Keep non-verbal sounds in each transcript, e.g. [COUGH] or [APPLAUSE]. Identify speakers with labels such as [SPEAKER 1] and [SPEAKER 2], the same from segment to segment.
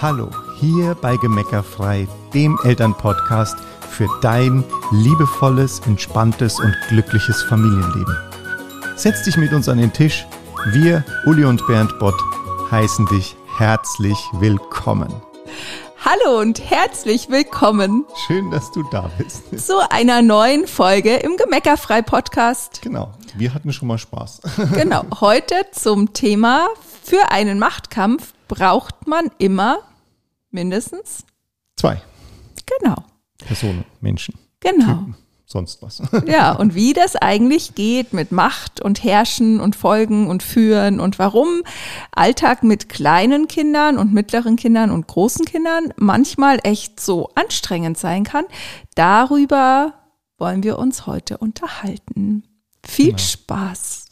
[SPEAKER 1] Hallo, hier bei Gemeckerfrei, dem Elternpodcast für dein liebevolles, entspanntes und glückliches Familienleben. Setz dich mit uns an den Tisch. Wir, Uli und Bernd Bott, heißen dich herzlich willkommen.
[SPEAKER 2] Hallo und herzlich willkommen.
[SPEAKER 1] Schön, dass du da bist.
[SPEAKER 2] Zu einer neuen Folge im Gemeckerfrei Podcast.
[SPEAKER 1] Genau, wir hatten schon mal Spaß.
[SPEAKER 2] Genau, heute zum Thema für einen Machtkampf braucht man immer mindestens
[SPEAKER 1] zwei.
[SPEAKER 2] Genau.
[SPEAKER 1] Personen, Menschen.
[SPEAKER 2] Genau.
[SPEAKER 1] Typen, sonst was. [LAUGHS]
[SPEAKER 2] Ja, und wie das eigentlich geht mit Macht und Herrschen und Folgen und Führen und warum Alltag mit kleinen Kindern und mittleren Kindern und großen Kindern manchmal echt so anstrengend sein kann, darüber wollen wir uns heute unterhalten. Viel
[SPEAKER 1] Genau.
[SPEAKER 2] Spaß.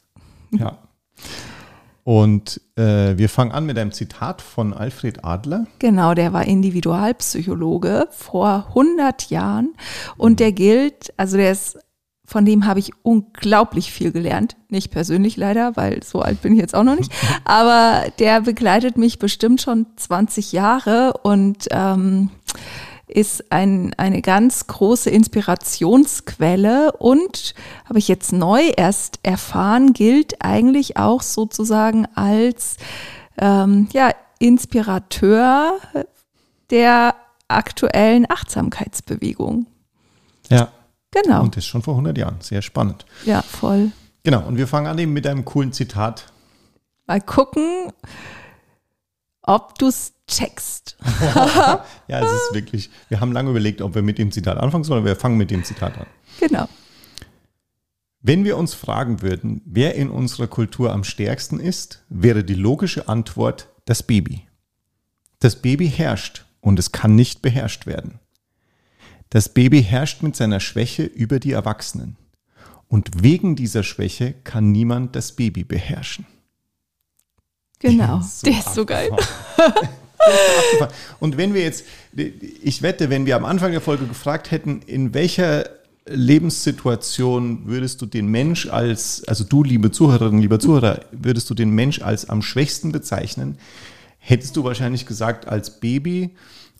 [SPEAKER 1] Ja. Und äh, wir fangen an mit einem Zitat von Alfred Adler.
[SPEAKER 2] Genau, der war Individualpsychologe vor 100 Jahren und der gilt, also der ist, von dem habe ich unglaublich viel gelernt. Nicht persönlich leider, weil so alt bin ich jetzt auch noch nicht. [LAUGHS] Aber der begleitet mich bestimmt schon 20 Jahre und ähm, ist ein, eine ganz große Inspirationsquelle und, habe ich jetzt neu erst erfahren, gilt eigentlich auch sozusagen als ähm, ja, Inspirateur der aktuellen Achtsamkeitsbewegung.
[SPEAKER 1] Ja.
[SPEAKER 2] Genau.
[SPEAKER 1] Und das schon vor 100 Jahren. Sehr spannend.
[SPEAKER 2] ja, voll.
[SPEAKER 1] Genau. Und wir fangen an eben mit einem coolen Zitat.
[SPEAKER 2] Mal gucken, ob du es checkst. [LAUGHS]
[SPEAKER 1] Ja, es ist wirklich, wir haben lange überlegt, ob wir mit dem Zitat anfangen sollen, aber wir fangen mit dem Zitat an.
[SPEAKER 2] Genau.
[SPEAKER 1] Wenn wir uns fragen würden, wer in unserer Kultur am stärksten ist, wäre die logische Antwort das Baby. Das Baby herrscht und es kann nicht beherrscht werden. Das Baby herrscht mit seiner Schwäche über die Erwachsenen. Und wegen dieser Schwäche kann niemand das Baby beherrschen.
[SPEAKER 2] Genau.
[SPEAKER 1] So
[SPEAKER 2] Der ist so geil. [LAUGHS]
[SPEAKER 1] Und wenn wir jetzt, ich wette, wenn wir am Anfang der Folge gefragt hätten, in welcher Lebenssituation würdest du den Mensch als, also du, liebe Zuhörerin, lieber Zuhörer, würdest du den Mensch als am schwächsten bezeichnen, hättest du wahrscheinlich gesagt als Baby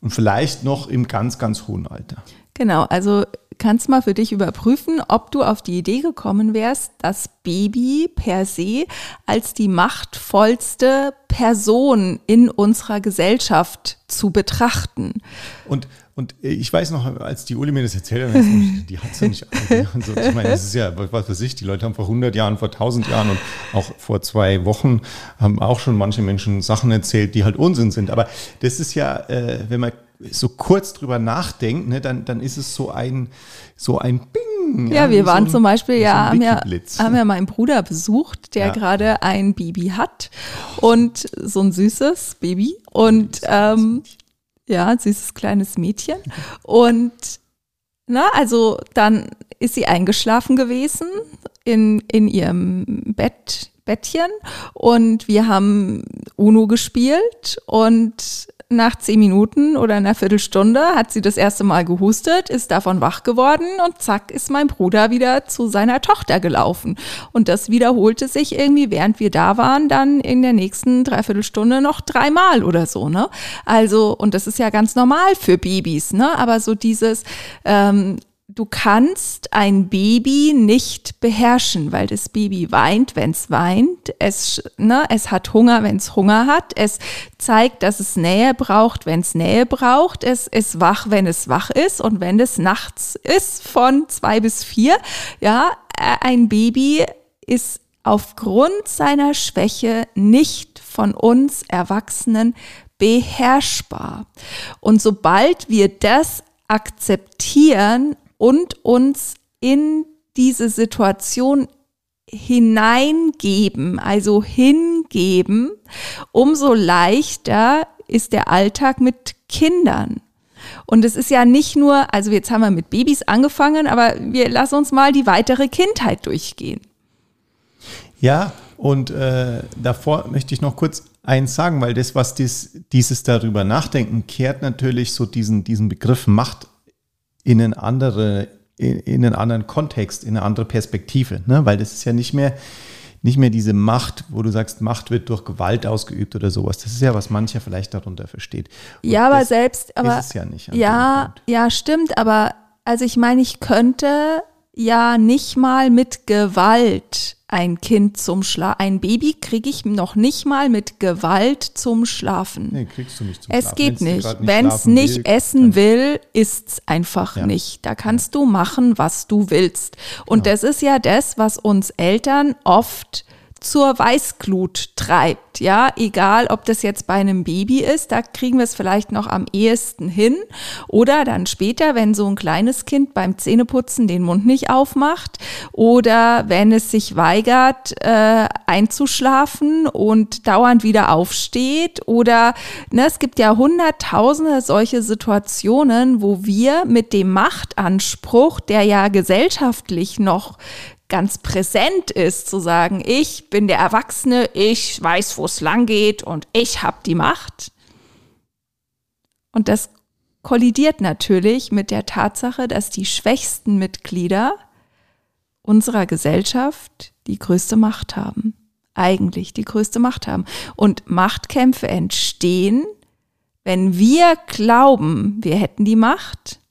[SPEAKER 1] und vielleicht noch im ganz, ganz hohen Alter.
[SPEAKER 2] Genau, also kannst mal für dich überprüfen, ob du auf die Idee gekommen wärst, das Baby per se als die machtvollste Person in unserer Gesellschaft zu betrachten.
[SPEAKER 1] Und, und ich weiß noch, als die Uli mir das erzählt hat, die hat es ja nicht [LAUGHS] alle. Und so. Ich meine, das ist ja, was weiß ich, die Leute haben vor 100 Jahren, vor 1000 Jahren und auch vor zwei Wochen haben auch schon manche Menschen Sachen erzählt, die halt Unsinn sind. Aber das ist ja, äh, wenn man so kurz drüber nachdenkt, ne, dann, dann ist es so ein, so ein Bing.
[SPEAKER 2] Ja, wir
[SPEAKER 1] wie
[SPEAKER 2] waren
[SPEAKER 1] so ein-
[SPEAKER 2] zum Beispiel,
[SPEAKER 1] so
[SPEAKER 2] ja,
[SPEAKER 1] ein
[SPEAKER 2] haben ja, haben ja meinen Bruder besucht, der
[SPEAKER 1] Ja.
[SPEAKER 2] gerade ein Baby hat und so ein süßes Baby und ähm, ja, ein süßes kleines Mädchen und na, also dann ist sie eingeschlafen gewesen in, in ihrem Bett, Bettchen und wir haben Uno gespielt und nach zehn Minuten oder einer Viertelstunde hat sie das erste Mal gehustet, ist davon wach geworden und zack ist mein Bruder wieder zu seiner Tochter gelaufen. Und das wiederholte sich irgendwie, während wir da waren, dann in der nächsten Dreiviertelstunde noch dreimal oder so, ne? Also, und das ist ja ganz normal für Babys, ne? Aber so dieses, ähm, du kannst ein Baby nicht beherrschen, weil das Baby weint, wenn es weint. Es, ne, es hat Hunger, wenn es Hunger hat. Es zeigt, dass es Nähe braucht, wenn es Nähe braucht. Es ist wach, wenn es wach ist. Und wenn es nachts ist, von zwei bis vier, ja, ein Baby ist aufgrund seiner Schwäche nicht von uns Erwachsenen beherrschbar. Und sobald wir das akzeptieren und uns in diese Situation hineingeben, also hingeben, umso leichter ist der Alltag mit Kindern. Und es ist ja nicht nur, also jetzt haben wir mit Babys angefangen, aber wir lassen uns mal die weitere Kindheit durchgehen.
[SPEAKER 1] Ja, und äh, davor möchte ich noch kurz eins sagen, weil das, was dies, dieses darüber nachdenken, kehrt natürlich so diesen, diesen Begriff Macht in einen, andere, in, in einen anderen Kontext, in eine andere Perspektive. Ne? Weil das ist ja nicht mehr, nicht mehr diese Macht, wo du sagst, Macht wird durch Gewalt ausgeübt oder sowas. Das ist ja, was mancher vielleicht darunter versteht.
[SPEAKER 2] Und ja, aber selbst, aber.
[SPEAKER 1] Ist es ja nicht.
[SPEAKER 2] Ja, ja, stimmt, aber also ich meine, ich könnte ja nicht mal mit Gewalt ein Kind zum Schlafen. Ein Baby kriege ich noch nicht mal mit Gewalt zum Schlafen.
[SPEAKER 1] Nee, kriegst du nicht zum
[SPEAKER 2] es
[SPEAKER 1] Schlafen.
[SPEAKER 2] geht nicht. nicht Wenn es nicht will, essen will, ist es einfach ja. nicht. Da kannst ja. du machen, was du willst. Und genau. das ist ja das, was uns Eltern oft zur Weißglut treibt. Ja, egal, ob das jetzt bei einem Baby ist, da kriegen wir es vielleicht noch am ehesten hin. Oder dann später, wenn so ein kleines Kind beim Zähneputzen den Mund nicht aufmacht oder wenn es sich weigert, äh, einzuschlafen und dauernd wieder aufsteht. Oder ne, es gibt ja hunderttausende solche Situationen, wo wir mit dem Machtanspruch, der ja gesellschaftlich noch ganz präsent ist, zu sagen, ich bin der Erwachsene, ich weiß, wo es lang geht und ich habe die Macht. Und das kollidiert natürlich mit der Tatsache, dass die schwächsten Mitglieder unserer Gesellschaft die größte Macht haben. Eigentlich die größte Macht haben. Und Machtkämpfe entstehen, wenn wir glauben, wir hätten die Macht,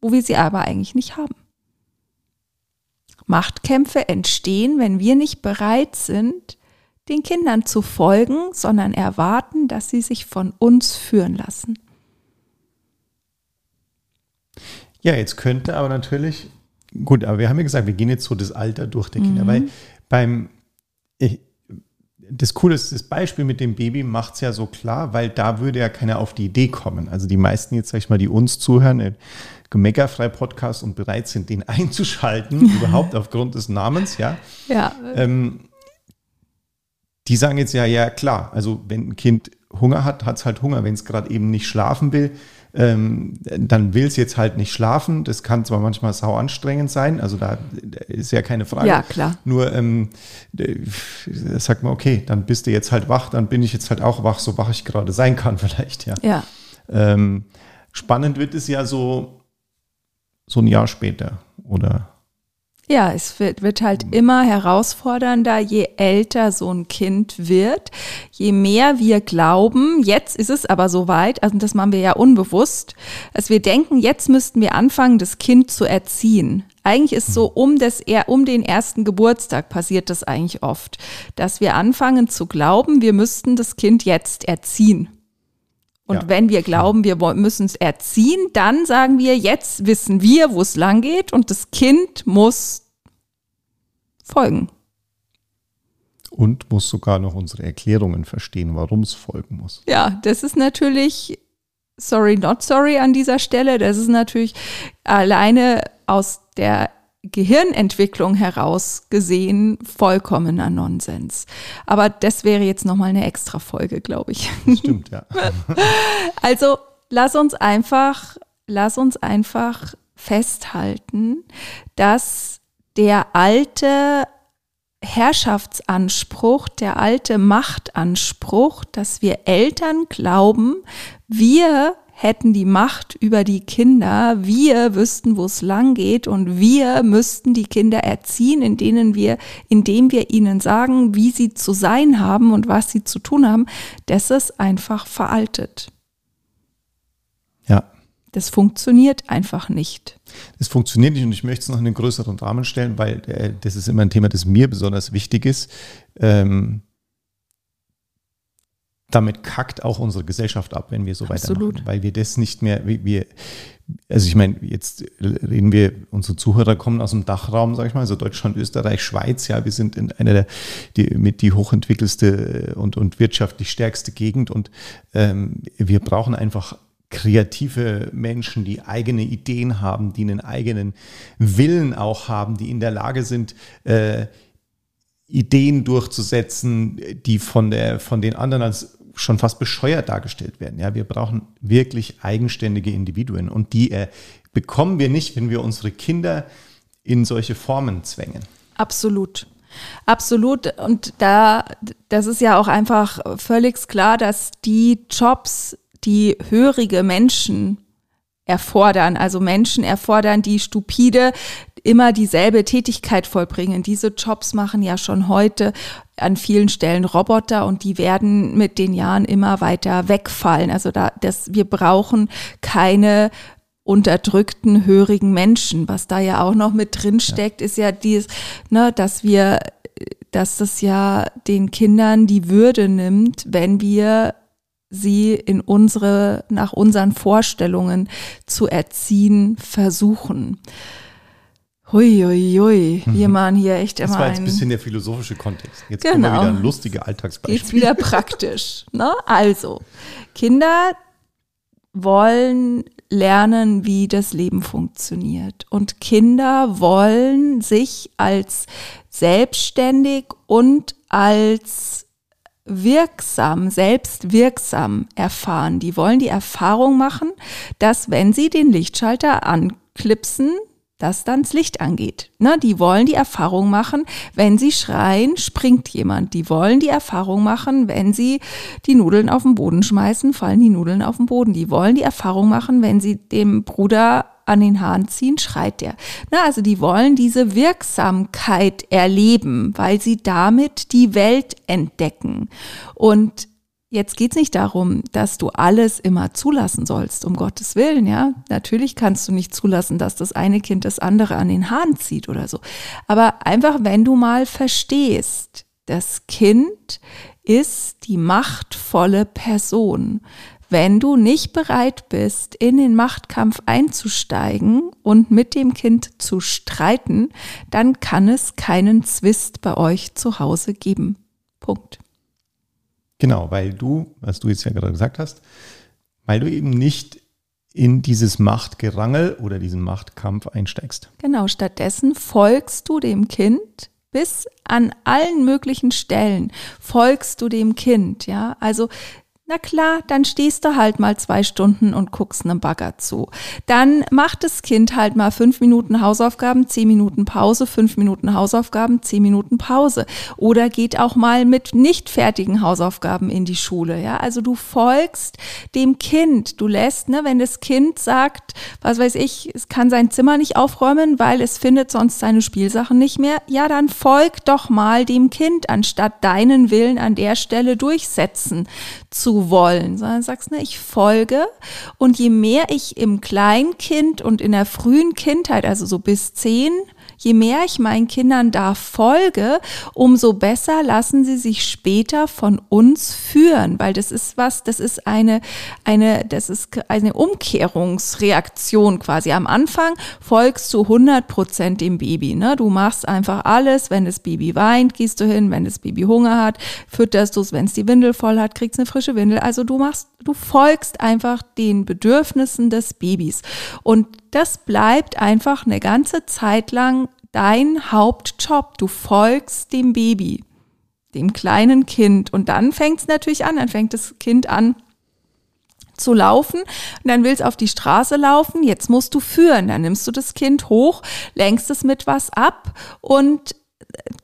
[SPEAKER 2] wo wir sie aber eigentlich nicht haben. Machtkämpfe entstehen, wenn wir nicht bereit sind, den Kindern zu folgen, sondern erwarten, dass sie sich von uns führen lassen.
[SPEAKER 1] Ja, jetzt könnte aber natürlich, gut, aber wir haben ja gesagt, wir gehen jetzt so das Alter durch der Kinder, mhm. weil beim, ich, das Coole ist, das Beispiel mit dem Baby macht es ja so klar, weil da würde ja keiner auf die Idee kommen. Also die meisten jetzt, sag ich mal, die uns zuhören, Gemeckerfrei Podcast und bereit sind, den [LAUGHS] einzuschalten, [LAUGHS] überhaupt aufgrund des Namens, ja.
[SPEAKER 2] Ja. Ähm,
[SPEAKER 1] die sagen jetzt ja, ja, klar, also wenn ein Kind Hunger hat, hat es halt Hunger. Wenn es gerade eben nicht schlafen will, ähm, dann will es jetzt halt nicht schlafen. Das kann zwar manchmal sau anstrengend sein, also da ist ja keine Frage.
[SPEAKER 2] Ja, klar.
[SPEAKER 1] Nur ähm, sagt man, okay, dann bist du jetzt halt wach, dann bin ich jetzt halt auch wach, so wach ich gerade sein kann, [LAUGHS] vielleicht, ja.
[SPEAKER 2] Ja.
[SPEAKER 1] Ähm, spannend wird es ja so, so ein Jahr später, oder?
[SPEAKER 2] Ja, es wird, wird halt immer herausfordernder, je älter so ein Kind wird, je mehr wir glauben, jetzt ist es aber soweit, also das machen wir ja unbewusst, dass wir denken, jetzt müssten wir anfangen, das Kind zu erziehen. Eigentlich ist so um das um den ersten Geburtstag passiert das eigentlich oft, dass wir anfangen zu glauben, wir müssten das Kind jetzt erziehen. Und ja. wenn wir glauben, wir müssen es erziehen, dann sagen wir, jetzt wissen wir, wo es lang geht und das Kind muss folgen.
[SPEAKER 1] Und muss sogar noch unsere Erklärungen verstehen, warum es folgen muss.
[SPEAKER 2] Ja, das ist natürlich sorry, not sorry an dieser Stelle. Das ist natürlich alleine aus der Gehirnentwicklung heraus gesehen vollkommener Nonsens. Aber das wäre jetzt nochmal eine extra Folge, glaube ich.
[SPEAKER 1] Stimmt, ja. [LAUGHS]
[SPEAKER 2] also lass uns einfach, lass uns einfach festhalten, dass der alte Herrschaftsanspruch, der alte Machtanspruch, dass wir Eltern glauben, wir hätten die Macht über die Kinder, wir wüssten, wo es lang geht und wir müssten die Kinder erziehen, in wir, indem wir ihnen sagen, wie sie zu sein haben und was sie zu tun haben, das ist einfach veraltet. Das funktioniert einfach nicht.
[SPEAKER 1] Das funktioniert nicht und ich möchte es noch in einen größeren Rahmen stellen, weil äh, das ist immer ein Thema, das mir besonders wichtig ist. Ähm, damit kackt auch unsere Gesellschaft ab, wenn wir so Absolut. weitermachen, weil wir das nicht mehr, wir, also ich meine, jetzt reden wir, unsere Zuhörer kommen aus dem Dachraum, sag ich mal, also Deutschland, Österreich, Schweiz, ja, wir sind in einer der, die, mit die hochentwickelste und, und wirtschaftlich stärkste Gegend und ähm, wir brauchen einfach kreative Menschen, die eigene Ideen haben, die einen eigenen Willen auch haben, die in der Lage sind, äh, Ideen durchzusetzen, die von, der, von den anderen als schon fast bescheuert dargestellt werden. Ja, wir brauchen wirklich eigenständige Individuen und die äh, bekommen wir nicht, wenn wir unsere Kinder in solche Formen zwängen.
[SPEAKER 2] Absolut. Absolut. Und da, das ist ja auch einfach völlig klar, dass die Jobs, die hörige Menschen erfordern, also Menschen erfordern, die stupide immer dieselbe Tätigkeit vollbringen. Diese Jobs machen ja schon heute an vielen Stellen Roboter und die werden mit den Jahren immer weiter wegfallen. Also da, das, wir brauchen keine unterdrückten, hörigen Menschen. Was da ja auch noch mit drin steckt, ja. ist ja dies, ne, dass wir, dass das ja den Kindern die Würde nimmt, wenn wir sie in unsere, nach unseren Vorstellungen zu erziehen versuchen. Hui, hui, hui. Wir mhm. machen hier echt immer.
[SPEAKER 1] Das war jetzt ein bisschen der philosophische Kontext. Jetzt genau. kommen wir genau. wieder ein lustige Alltagsbeispiel.
[SPEAKER 2] Geht's wieder praktisch. [LAUGHS] Ne? Also, Kinder wollen lernen, wie das Leben funktioniert. Und Kinder wollen sich als selbstständig und als wirksam, selbstwirksam erfahren. Die wollen die Erfahrung machen, dass wenn sie den Lichtschalter anklipsen, dass dann das Licht angeht. Ne, die wollen die Erfahrung machen, wenn sie schreien, springt jemand. Die wollen die Erfahrung machen, wenn sie die Nudeln auf den Boden schmeißen, fallen die Nudeln auf den Boden. Die wollen die Erfahrung machen, wenn sie dem Bruder an den Haaren ziehen, schreit der. Na, also die wollen diese Wirksamkeit erleben, weil sie damit die Welt entdecken. Und Jetzt geht's nicht darum, dass du alles immer zulassen sollst, um Gottes Willen, ja. Natürlich kannst du nicht zulassen, dass das eine Kind das andere an den Haaren zieht oder so. Aber einfach, wenn du mal verstehst, das Kind ist die machtvolle Person. Wenn du nicht bereit bist, in den Machtkampf einzusteigen und mit dem Kind zu streiten, dann kann es keinen Zwist bei euch zu Hause geben. Punkt.
[SPEAKER 1] Genau, weil du, was du jetzt ja gerade gesagt hast, weil du eben nicht in dieses Machtgerangel oder diesen Machtkampf einsteigst.
[SPEAKER 2] Genau, stattdessen folgst du dem Kind bis an allen möglichen Stellen folgst du dem Kind, ja? Also na klar, dann stehst du halt mal zwei Stunden und guckst einem Bagger zu. Dann macht das Kind halt mal fünf Minuten Hausaufgaben, zehn Minuten Pause, fünf Minuten Hausaufgaben, zehn Minuten Pause. Oder geht auch mal mit nicht fertigen Hausaufgaben in die Schule. Ja, also du folgst dem Kind. Du lässt, ne, wenn das Kind sagt, was weiß ich, es kann sein Zimmer nicht aufräumen, weil es findet sonst seine Spielsachen nicht mehr. Ja, dann folg doch mal dem Kind, anstatt deinen Willen an der Stelle durchsetzen zu wollen, sondern sagst, ne, ich folge. Und je mehr ich im Kleinkind und in der frühen Kindheit, also so bis zehn, je mehr ich meinen Kindern da folge, umso besser lassen sie sich später von uns führen, weil das ist was, das ist eine, eine, das ist eine Umkehrungsreaktion quasi. Am Anfang folgst du 100 Prozent dem Baby, ne? Du machst einfach alles, wenn das Baby weint, gehst du hin, wenn das Baby Hunger hat, fütterst du es, wenn es die Windel voll hat, kriegst eine frische Windel. Also du machst, du folgst einfach den Bedürfnissen des Babys. Und das bleibt einfach eine ganze Zeit lang dein Hauptjob. Du folgst dem Baby, dem kleinen Kind. Und dann fängt es natürlich an, dann fängt das Kind an, zu laufen und dann will es auf die Straße laufen, jetzt musst du führen, dann nimmst du das Kind hoch, lenkst es mit was ab und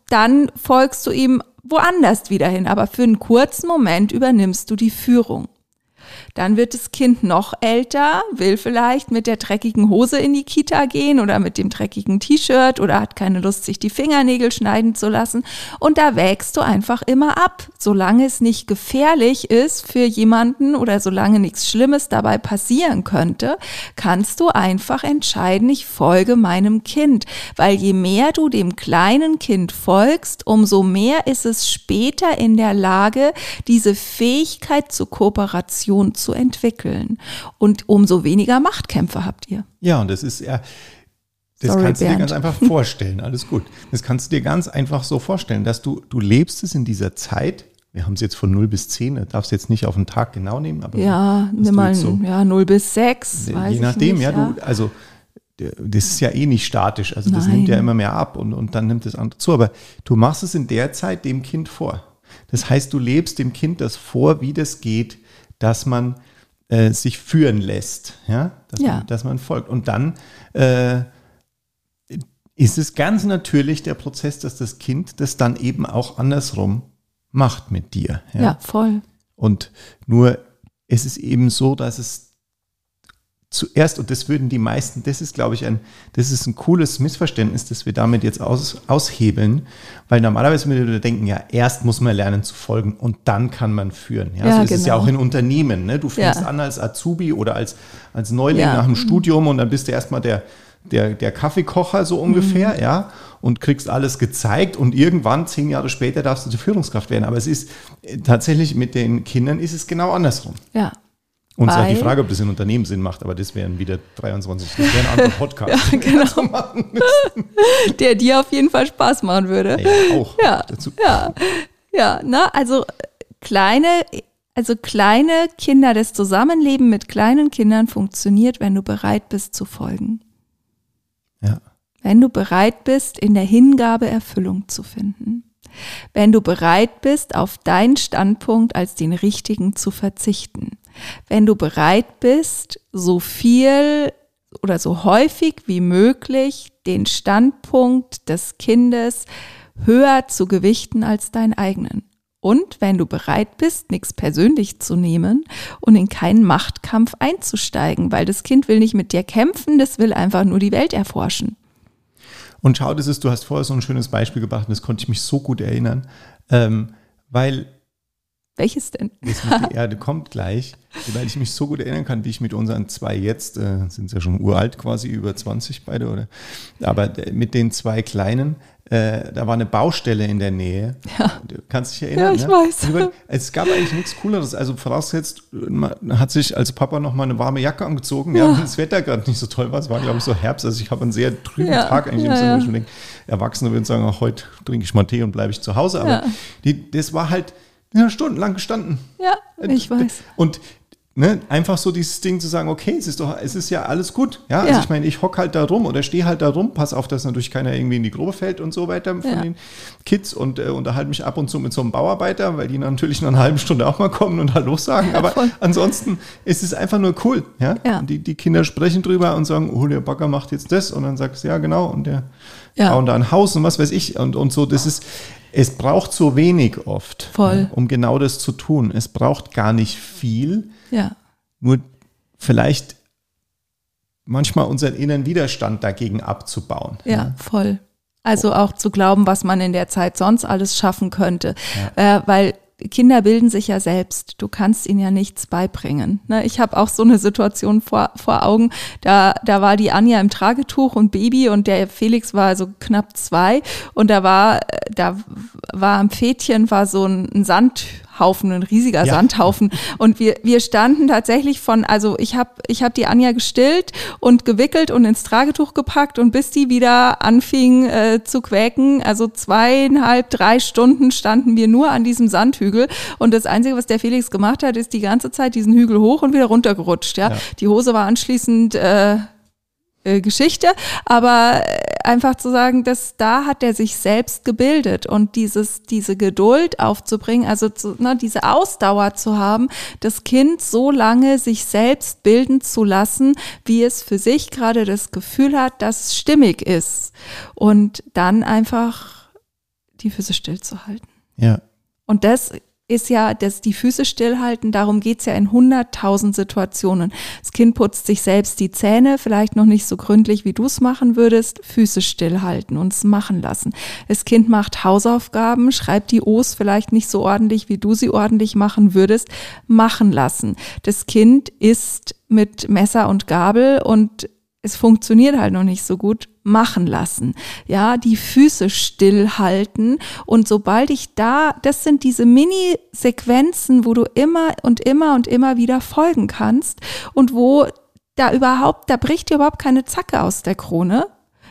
[SPEAKER 2] dann folgst du ihm woanders wieder hin, aber für einen kurzen Moment übernimmst du die Führung. Dann wird das Kind noch älter, will vielleicht mit der dreckigen Hose in die Kita gehen oder mit dem dreckigen T-Shirt oder hat keine Lust, sich die Fingernägel schneiden zu lassen. Und da wägst du einfach immer ab. Solange es nicht gefährlich ist für jemanden oder solange nichts Schlimmes dabei passieren könnte, kannst du einfach entscheiden, ich folge meinem Kind. Weil je mehr du dem kleinen Kind folgst, umso mehr ist es später in der Lage, diese Fähigkeit zur Kooperation Person zu entwickeln. Und umso weniger Machtkämpfe habt ihr.
[SPEAKER 1] Ja, und das ist ja. Das Sorry, kannst du dir ganz einfach [LAUGHS] vorstellen, alles gut. Das kannst du dir ganz einfach so vorstellen, dass du, du lebst es in dieser Zeit, wir haben es jetzt von 0 bis 10, darfst du jetzt nicht auf den Tag genau nehmen, aber
[SPEAKER 2] ja, nimm mal so, ja, 0 bis 6.
[SPEAKER 1] Je nachdem, nicht, ja, ja, du, also das ist ja eh nicht statisch, also das Nein. nimmt ja immer mehr ab und, und dann nimmt das andere zu. Aber du machst es in der Zeit dem Kind vor. Das heißt, du lebst dem Kind das vor, wie das geht, dass man äh, sich führen lässt, ja, dass, ja. Man, dass man folgt. Und dann äh, ist es ganz natürlich der Prozess, dass das Kind das dann eben auch andersrum macht mit dir.
[SPEAKER 2] Ja, ja voll.
[SPEAKER 1] Und nur es ist eben so, dass es zuerst, und das würden die meisten, das ist, glaube ich, ein, das ist ein cooles Missverständnis, das wir damit jetzt aus, aushebeln, weil normalerweise würde man denken, ja, erst muss man lernen zu folgen und dann kann man führen. Ja,
[SPEAKER 2] Ja,
[SPEAKER 1] so ist es ja
[SPEAKER 2] genau.
[SPEAKER 1] auch in Unternehmen. Ne? Du fängst
[SPEAKER 2] Ja.
[SPEAKER 1] an als Azubi oder als, als Neuling
[SPEAKER 2] Ja.
[SPEAKER 1] nach dem Studium und dann bist du erstmal der, der, der Kaffeekocher so ungefähr,
[SPEAKER 2] Mhm.
[SPEAKER 1] ja, und kriegst alles gezeigt und irgendwann, zehn Jahre später, darfst du zur Führungskraft werden. Aber es ist äh, tatsächlich mit den Kindern ist es genau andersrum.
[SPEAKER 2] Ja.
[SPEAKER 1] Und es ist halt die Frage, ob das in Unternehmen Sinn macht, aber das wären wieder 23, das wäre ein anderer Podcast. [LAUGHS]
[SPEAKER 2] genau. [LAUGHS] Der dir auf jeden Fall Spaß machen würde.
[SPEAKER 1] Ja, auch.
[SPEAKER 2] Ja.
[SPEAKER 1] Dazu.
[SPEAKER 2] Ja, ja, ne? Also kleine, also kleine Kinder, das Zusammenleben mit kleinen Kindern funktioniert, wenn du bereit bist zu folgen.
[SPEAKER 1] Ja.
[SPEAKER 2] Wenn du bereit bist, in der Hingabe Erfüllung zu finden. Wenn du bereit bist, auf deinen Standpunkt als den richtigen zu verzichten. Wenn du bereit bist, so viel oder so häufig wie möglich den Standpunkt des Kindes höher zu gewichten als deinen eigenen. Und wenn du bereit bist, nichts persönlich zu nehmen und in keinen Machtkampf einzusteigen, weil das Kind will nicht mit dir kämpfen, das will einfach nur die Welt erforschen.
[SPEAKER 1] Und schau, das ist, du hast vorher so ein schönes Beispiel gebracht und das konnte ich mich so gut erinnern, ähm, weil
[SPEAKER 2] Welches denn?
[SPEAKER 1] der Erde kommt gleich, weil ich mich so gut erinnern kann, wie ich mit unseren zwei jetzt, äh, sind ja schon uralt quasi, über 20 beide, oder? Aber mit den zwei Kleinen, äh, da war eine Baustelle in der Nähe.
[SPEAKER 2] Ja.
[SPEAKER 1] Du kannst dich erinnern?
[SPEAKER 2] Ja, ich
[SPEAKER 1] ne?
[SPEAKER 2] weiß.
[SPEAKER 1] Es gab eigentlich nichts Cooleres. Also vorausgesetzt, man hat sich als Papa noch mal eine warme Jacke angezogen, ja, wenn das Wetter gerade nicht so toll war. Es war, glaube ich, so Herbst. Also ich habe einen sehr trüben
[SPEAKER 2] Ja,
[SPEAKER 1] Tag eigentlich im
[SPEAKER 2] ja,
[SPEAKER 1] wo
[SPEAKER 2] ja.
[SPEAKER 1] denke, Erwachsene würden sagen, ach, heute trinke ich mal Tee und bleibe ich zu Hause. Aber
[SPEAKER 2] Ja.
[SPEAKER 1] die, das war halt ja, stundenlang gestanden.
[SPEAKER 2] Ja, ich weiß.
[SPEAKER 1] Und ne, einfach so dieses Ding zu sagen, okay, es ist doch, es ist ja alles gut. Ja, also
[SPEAKER 2] Ja.
[SPEAKER 1] ich meine, ich hock halt da rum oder stehe halt da rum, pass auf, dass natürlich keiner irgendwie in die Grube fällt und so weiter von
[SPEAKER 2] Ja.
[SPEAKER 1] den Kids und äh, unterhalte mich ab und zu mit so einem Bauarbeiter, weil die natürlich nach einer halben Stunde auch mal kommen und Hallo sagen. Aber
[SPEAKER 2] voll.
[SPEAKER 1] ansonsten ist es einfach nur cool. Ja?
[SPEAKER 2] Ja.
[SPEAKER 1] Und Die, die Kinder sprechen drüber und sagen, oh, der Bagger macht jetzt das und dann sagst du, ja, genau, und der
[SPEAKER 2] Ja.
[SPEAKER 1] bauen da ein Haus und was weiß ich und, und so. Das ist, es braucht so wenig oft,
[SPEAKER 2] Voll.
[SPEAKER 1] ja, um genau das zu tun. Es braucht gar nicht viel,
[SPEAKER 2] Ja,
[SPEAKER 1] nur vielleicht manchmal unseren inneren Widerstand dagegen abzubauen.
[SPEAKER 2] ja, voll. Also auch zu glauben, was man in der Zeit sonst alles schaffen könnte. Äh, weil Kinder bilden sich ja selbst. Du kannst ihnen ja nichts beibringen. Ne? Ich habe auch so eine Situation vor, vor Augen. Da, da war die Anja im Tragetuch und Baby und der Felix war so knapp zwei. Und da war, da war am Fädchen war so ein, ein Sandhaufen, ein riesiger
[SPEAKER 1] Ja.
[SPEAKER 2] Sandhaufen. Und wir, wir standen tatsächlich von, also ich habe ich hab die Anja gestillt und gewickelt und ins Tragetuch gepackt und bis die wieder anfing äh, zu quäken, also zweieinhalb, drei Stunden standen wir nur an diesem Sandhügel und das Einzige, was der Felix gemacht hat, ist die ganze Zeit diesen Hügel hoch und wieder runtergerutscht. Ja,
[SPEAKER 1] Ja.
[SPEAKER 2] die Hose war anschließend äh, äh, Geschichte, aber äh, einfach zu sagen, dass da hat er sich selbst gebildet und dieses, diese Geduld aufzubringen, also zu, ne, diese Ausdauer zu haben, das Kind so lange sich selbst bilden zu lassen, wie es für sich gerade das Gefühl hat, dass es stimmig ist und dann einfach die Füße stillzuhalten.
[SPEAKER 1] Ja.
[SPEAKER 2] Und das ist ja, dass die Füße stillhalten, darum geht's ja in hunderttausend Situationen. Das Kind putzt sich selbst die Zähne, vielleicht noch nicht so gründlich, wie du es machen würdest, Füße stillhalten und es machen lassen. Das Kind macht Hausaufgaben, schreibt die O's vielleicht nicht so ordentlich, wie du sie ordentlich machen würdest, machen lassen. Das Kind isst mit Messer und Gabel und es funktioniert halt noch nicht so gut, machen lassen. Ja, die Füße stillhalten. Und sobald ich da, das sind diese Mini-Sequenzen, wo du immer und immer und immer wieder folgen kannst und wo da überhaupt, da bricht dir überhaupt keine Zacke aus der Krone.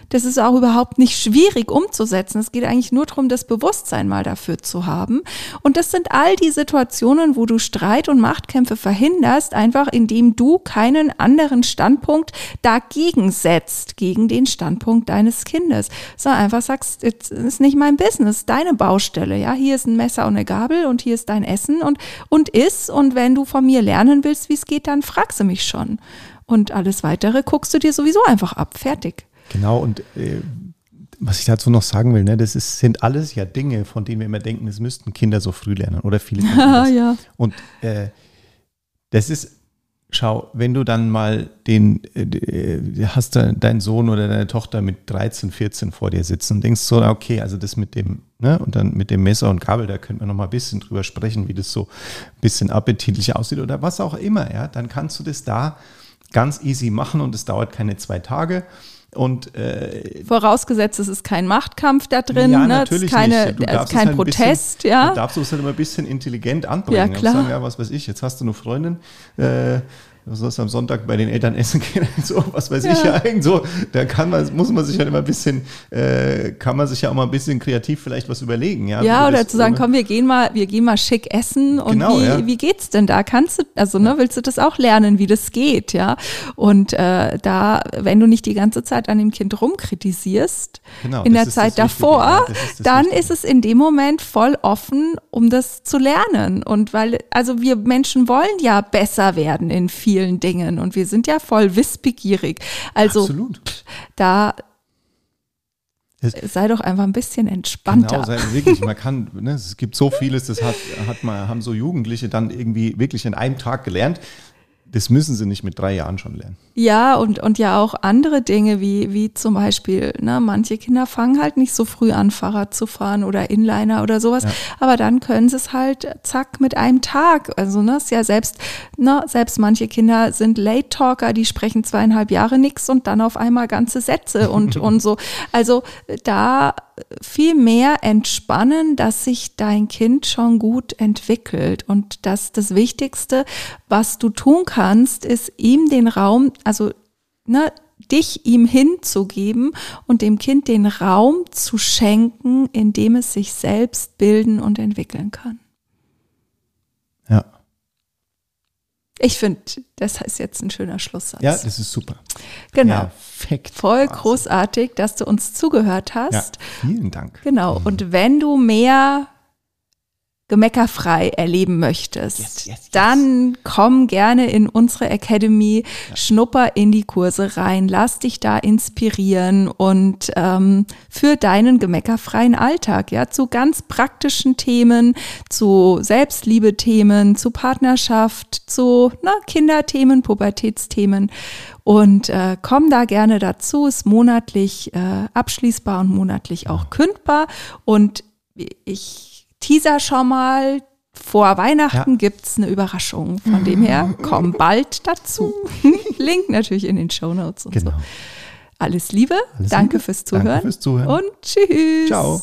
[SPEAKER 2] Das ist auch überhaupt nicht schwierig umzusetzen. Es geht eigentlich nur darum, das Bewusstsein mal dafür zu haben. Und das sind all die Situationen, wo du Streit und Machtkämpfe verhinderst, einfach indem du keinen anderen Standpunkt dagegen setzt, gegen den Standpunkt deines Kindes, sondern einfach sagst, es ist nicht mein Business, deine Baustelle. Ja, hier ist ein Messer und eine Gabel und hier ist dein Essen und, und iss. Und wenn du von mir lernen willst, wie es geht, dann fragst du mich schon. Und alles weitere guckst du dir sowieso einfach ab. Fertig.
[SPEAKER 1] Genau, und äh, was ich dazu noch sagen will, ne, das ist, sind alles ja Dinge, von denen wir immer denken, es müssten Kinder so früh lernen oder viele [LAUGHS] Kinder.
[SPEAKER 2] ja.
[SPEAKER 1] Und äh, das ist schau, wenn du dann mal den, äh, hast du deinen Sohn oder deine Tochter mit 13, 14 vor dir sitzen und denkst so, okay, also das mit dem, ne, und dann mit dem Messer und Gabel, da könnte man noch mal ein bisschen drüber sprechen, wie das so ein bisschen appetitlich aussieht oder was auch immer, ja, dann kannst du das da ganz easy machen und es dauert keine zwei Tage. Und, äh,
[SPEAKER 2] Vorausgesetzt, es ist kein Machtkampf da drin,
[SPEAKER 1] ja,
[SPEAKER 2] ne?
[SPEAKER 1] natürlich
[SPEAKER 2] es ist keine,
[SPEAKER 1] nicht. Du darfst
[SPEAKER 2] kein
[SPEAKER 1] halt
[SPEAKER 2] Protest,
[SPEAKER 1] bisschen,
[SPEAKER 2] ja.
[SPEAKER 1] Du darfst es halt immer ein bisschen intelligent anbringen.
[SPEAKER 2] Ja,
[SPEAKER 1] Und
[SPEAKER 2] klar.
[SPEAKER 1] Sagen, ja, was weiß ich, jetzt hast du eine Freundin, äh, du sollst am Sonntag bei den Eltern essen [LAUGHS] gehen, so, was weiß ich ja, [LAUGHS] irgend so, da kann man, muss man sich halt immer ein bisschen, äh, kann man sich ja auch mal ein bisschen kreativ vielleicht was überlegen, ja.
[SPEAKER 2] Ja,
[SPEAKER 1] du
[SPEAKER 2] oder zu sagen,
[SPEAKER 1] ohne-
[SPEAKER 2] komm, wir gehen mal, wir gehen mal schick essen und
[SPEAKER 1] Genau,
[SPEAKER 2] wie,
[SPEAKER 1] ja.
[SPEAKER 2] wie geht's denn da? Kannst du, also ne, willst du das auch lernen, wie das geht, ja? Und äh, da, wenn du nicht die ganze Zeit an dem Kind rumkritisierst,
[SPEAKER 1] Genau,
[SPEAKER 2] in der Zeit davor,
[SPEAKER 1] ja, ist
[SPEAKER 2] dann
[SPEAKER 1] Wichtige.
[SPEAKER 2] ist es in dem Moment voll offen, um das zu lernen. Und weil, also wir Menschen wollen ja besser werden in vielen Dingen und wir sind ja voll wissbegierig. Also
[SPEAKER 1] Absolut.
[SPEAKER 2] da
[SPEAKER 1] Das-
[SPEAKER 2] sei doch einfach ein bisschen entspannter.
[SPEAKER 1] Genau, sei, wirklich, man kann, ne, es gibt so vieles, das hat, hat man, haben so Jugendliche dann irgendwie wirklich in einem Tag gelernt. Das müssen sie nicht mit drei Jahren schon lernen.
[SPEAKER 2] Ja, und, und ja auch andere Dinge, wie, wie zum Beispiel, ne, manche Kinder fangen halt nicht so früh an, Fahrrad zu fahren oder Inliner oder sowas, aber dann können sie es halt zack mit einem Tag. Also, ne, ist ja selbst, ne, selbst manche Kinder sind Late Talker, die sprechen zweieinhalb Jahre nichts und dann auf einmal ganze Sätze und, [LAUGHS] und so. Also da viel mehr entspannen, dass sich dein Kind schon gut entwickelt. Und das, das Wichtigste, was du tun kannst, ist ihm den Raum, also ne, dich ihm hinzugeben und dem Kind den Raum zu schenken, in dem es sich selbst bilden und entwickeln kann.
[SPEAKER 1] Ja.
[SPEAKER 2] Ich finde, das ist jetzt ein schöner Schlusssatz.
[SPEAKER 1] Ja, das ist super.
[SPEAKER 2] genau.
[SPEAKER 1] Perfekt.
[SPEAKER 2] Voll
[SPEAKER 1] Wahnsinn.
[SPEAKER 2] großartig, dass du uns zugehört
[SPEAKER 1] Ja,
[SPEAKER 2] hast.
[SPEAKER 1] vielen Dank.
[SPEAKER 2] Genau. Und wenn du mehr gemeckerfrei erleben möchtest,
[SPEAKER 1] Yes, yes, yes.
[SPEAKER 2] dann komm gerne in unsere Academy, schnupper in die Kurse rein, lass dich da inspirieren und ähm, für deinen gemeckerfreien Alltag, ja, zu ganz praktischen Themen, zu Selbstliebe-Themen, zu Partnerschaft, zu na, Kinderthemen, Pubertätsthemen und äh, komm da gerne dazu, ist monatlich äh, abschließbar und monatlich auch kündbar und ich teaser schon mal, vor Weihnachten
[SPEAKER 1] Ja.
[SPEAKER 2] gibt's eine Überraschung. Von dem her, komm bald dazu. [LAUGHS] Link natürlich in den Show Notes und
[SPEAKER 1] Genau.
[SPEAKER 2] so. Alles Liebe,
[SPEAKER 1] Alles
[SPEAKER 2] danke
[SPEAKER 1] Liebe.
[SPEAKER 2] fürs
[SPEAKER 1] Danke
[SPEAKER 2] Zuhören.
[SPEAKER 1] fürs Zuhören.
[SPEAKER 2] Und tschüss.
[SPEAKER 1] Ciao.